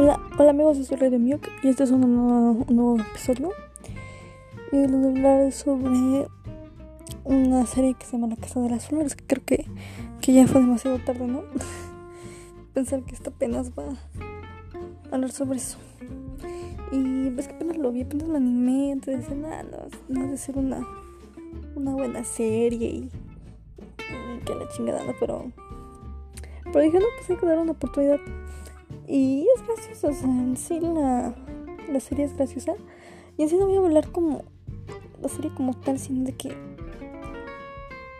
Hola, hola amigos, yo soy Radio Muk y este es un nuevo, episodio. Y les voy a hablar sobre una serie que se llama La Casa de las Flores, que creo que, que ya fue demasiado tarde, ¿no? Pensar que esta apenas va a hablar sobre eso. Y ves que apenas lo vi, apenas lo animé, entonces decía, nada, no, no debe ser una, una buena serie y, y que la chingada, ¿no? Pero, pero dije, no, pues hay que dar una oportunidad. Y es graciosa, o sea, en sí la, la serie es graciosa. Y en sí no voy a hablar como la serie como tal, sino de que.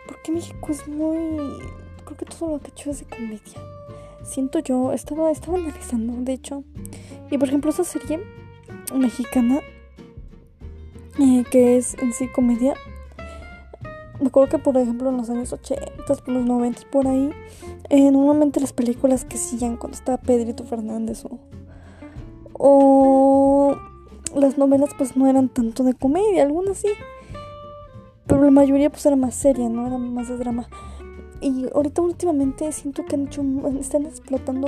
Porque México es muy. Creo que todo lo que he hecho es de comedia. Siento yo, estaba, estaba analizando, de hecho. Y por ejemplo, esa serie mexicana, eh, que es en sí comedia. Me acuerdo que, por ejemplo, en los años 80, por los 90, por ahí, eh, normalmente las películas que siguen cuando estaba Pedrito Fernández o, o las novelas, pues no eran tanto de comedia, algunas sí, pero la mayoría, pues era más seria, no era más de drama. Y ahorita, últimamente, siento que han hecho, están explotando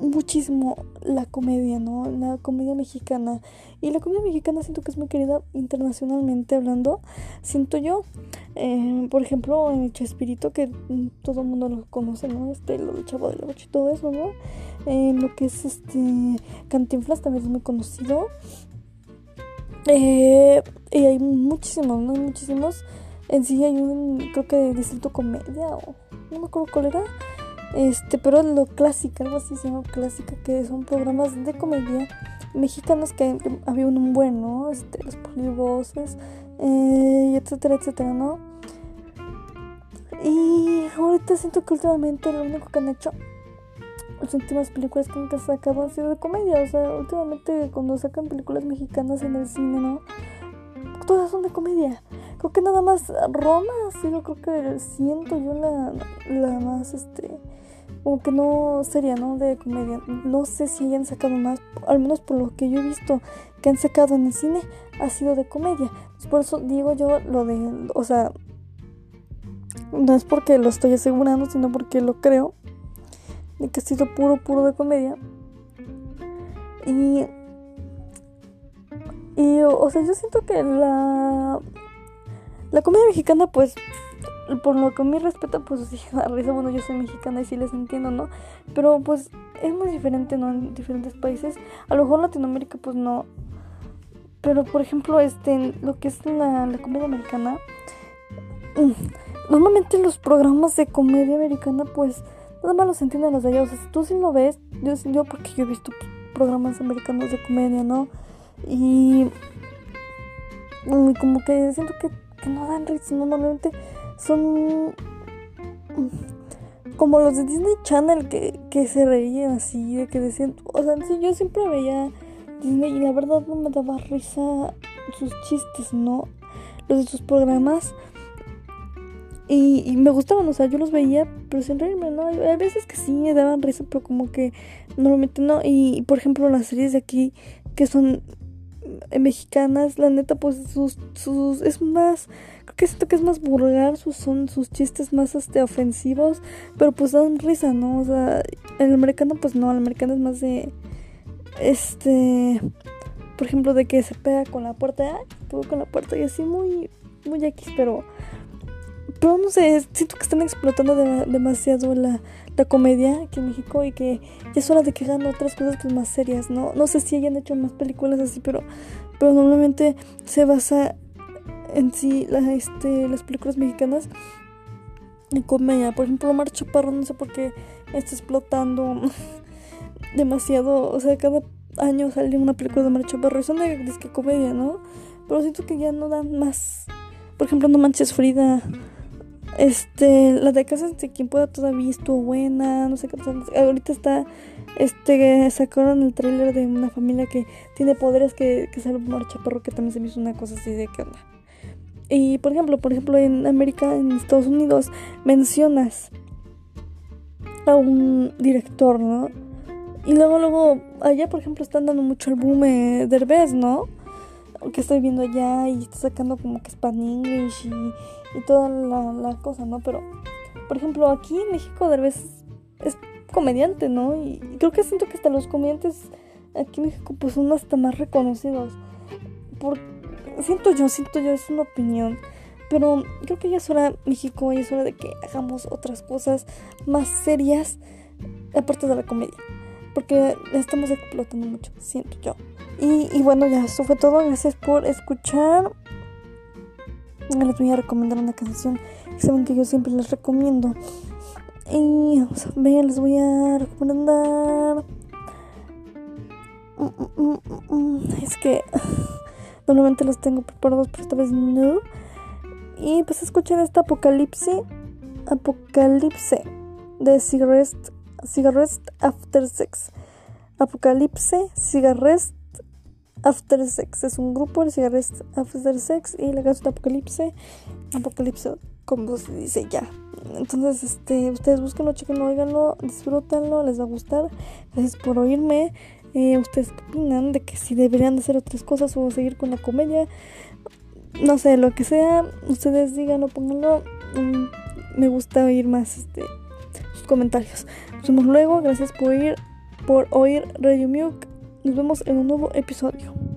muchísimo la comedia, ¿no? La comedia mexicana. Y la comedia mexicana siento que es muy querida internacionalmente hablando. Siento yo, eh, por ejemplo, en Chespirito, que todo el mundo lo conoce, ¿no? Este, lo del Chavo del Ocho y todo eso, ¿no? Lo que es este Cantinflas también es muy conocido. Eh, y hay muchísimos, ¿no? Hay muchísimos. En sí hay un, creo que Distrito Comedia, o no me acuerdo cuál era. Este, pero lo clásica, algo así se llama clásica, que son programas de comedia mexicanos que, había un buen, ¿no? Este, los polivoces, eh, etcétera, etcétera, ¿no? Y ahorita siento que últimamente lo único que han hecho, las últimas películas que han sacado han sido de comedia, o sea, últimamente cuando sacan películas mexicanas en el cine, ¿no? Todas son de comedia. Creo que nada más Roma ha sido, creo que siento yo la, la más, este, como que no sería, ¿no? De comedia. No sé si hayan sacado más, al menos por lo que yo he visto que han sacado en el cine, ha sido de comedia. Por eso digo yo lo de, o sea, no es porque lo estoy asegurando, sino porque lo creo, de que ha sido puro, puro de comedia. Y, y o sea, yo siento que la, la comedia mexicana, pues, por lo que a mí respeta, pues sí, da risa. Bueno, yo soy mexicana y sí les entiendo, ¿no? Pero pues es muy diferente, ¿no? En diferentes países. A lo mejor Latinoamérica, pues no. Pero por ejemplo, este, lo que es la, la comedia americana. Normalmente los programas de comedia americana, pues, nada más los entienden los de allá. O sea, si tú sí lo ves, yo, yo porque yo he visto programas americanos de comedia, ¿no? Y, y como que siento que, que no dan risa, ¿no? normalmente son como los de Disney Channel que, que se reían así, de que decían, o sea, sí, yo siempre veía Disney y la verdad no me daba risa sus chistes, ¿no? Los de sus programas. Y, me gustaban, o sea, yo los veía, pero sin reírme, ¿no? Hay veces que sí me daban risa, pero como que normalmente no. Y por ejemplo, las series de aquí que son mexicanas, la neta, pues sus, sus, es más, creo que siento que es más vulgar, sus, son sus chistes más, este, ofensivos, pero pues dan risa, ¿no? O sea, el americano, pues no, el americano es más de, este, por ejemplo, de que se pega con la puerta, pegó con la puerta y así muy, muy X, pero, pero no sé, siento que están explotando de, demasiado la, la comedia aquí en México y que ya es hora de que hagan otras cosas pues más serias, ¿no? No sé si hayan hecho más películas así, pero, pero normalmente se basa en sí la, este, las películas mexicanas en comedia. Por ejemplo, Omar Chaparro, no sé por qué está explotando demasiado, o sea, cada año sale una película de Omar Chaparro y son de disque comedia, ¿no? Pero siento que ya no dan más. Por ejemplo, No Manches Frida. Este, la de Casas de quien pueda todavía estuvo buena, no sé qué. Ahorita está, este, sacaron el tráiler de una familia que tiene poderes que, que sale Omar Chaparro, que también se me hizo una cosa así de qué onda. Y por ejemplo, por ejemplo, en América, en Estados Unidos, mencionas a un director, ¿no? Y luego, luego, allá, por ejemplo, están dando mucho el boom eh, Derbez, ¿no? Que estoy viendo allá y está sacando como que Span English y, toda la, cosa, ¿no? Pero, por ejemplo, aquí en México Derbez es comediante, ¿no? Y creo que siento que hasta los comediantes aquí en México pues son hasta más reconocidos. Por, siento yo, siento yo, es una opinión. Pero creo que ya es hora, México, ya es hora de que hagamos otras cosas más serias aparte de la comedia. Porque la estamos explotando mucho, siento yo. Y, bueno, ya, eso fue todo. Gracias por escuchar. Les voy a recomendar una canción saben que yo siempre les recomiendo. Y vamos a ver, les voy a recomendar. Mm, mm, mm, es que normalmente los tengo preparados, pero esta vez no. Y pues escuchen esta Apocalipsis. Apocalipse de Cigarette, Cigarette After Sex. Apocalipse, Cigarette After Sex. Es un grupo de Cigarette After Sex y la canción de Apocalipse. Apocalipse, como se dice ya. Entonces, este, ustedes búsquenlo, chequenlo, oiganlo, disfrútenlo, les va a gustar. Gracias por oírme. Eh, ¿Ustedes qué opinan de que si deberían de hacer otras cosas o seguir con la comedia? No sé, lo que sea, ustedes díganlo, pónganlo. Mm, me gusta oír más este, sus comentarios. Nos vemos luego. Gracias por oír, por oír Radio Muke. Nos vemos en un nuevo episodio.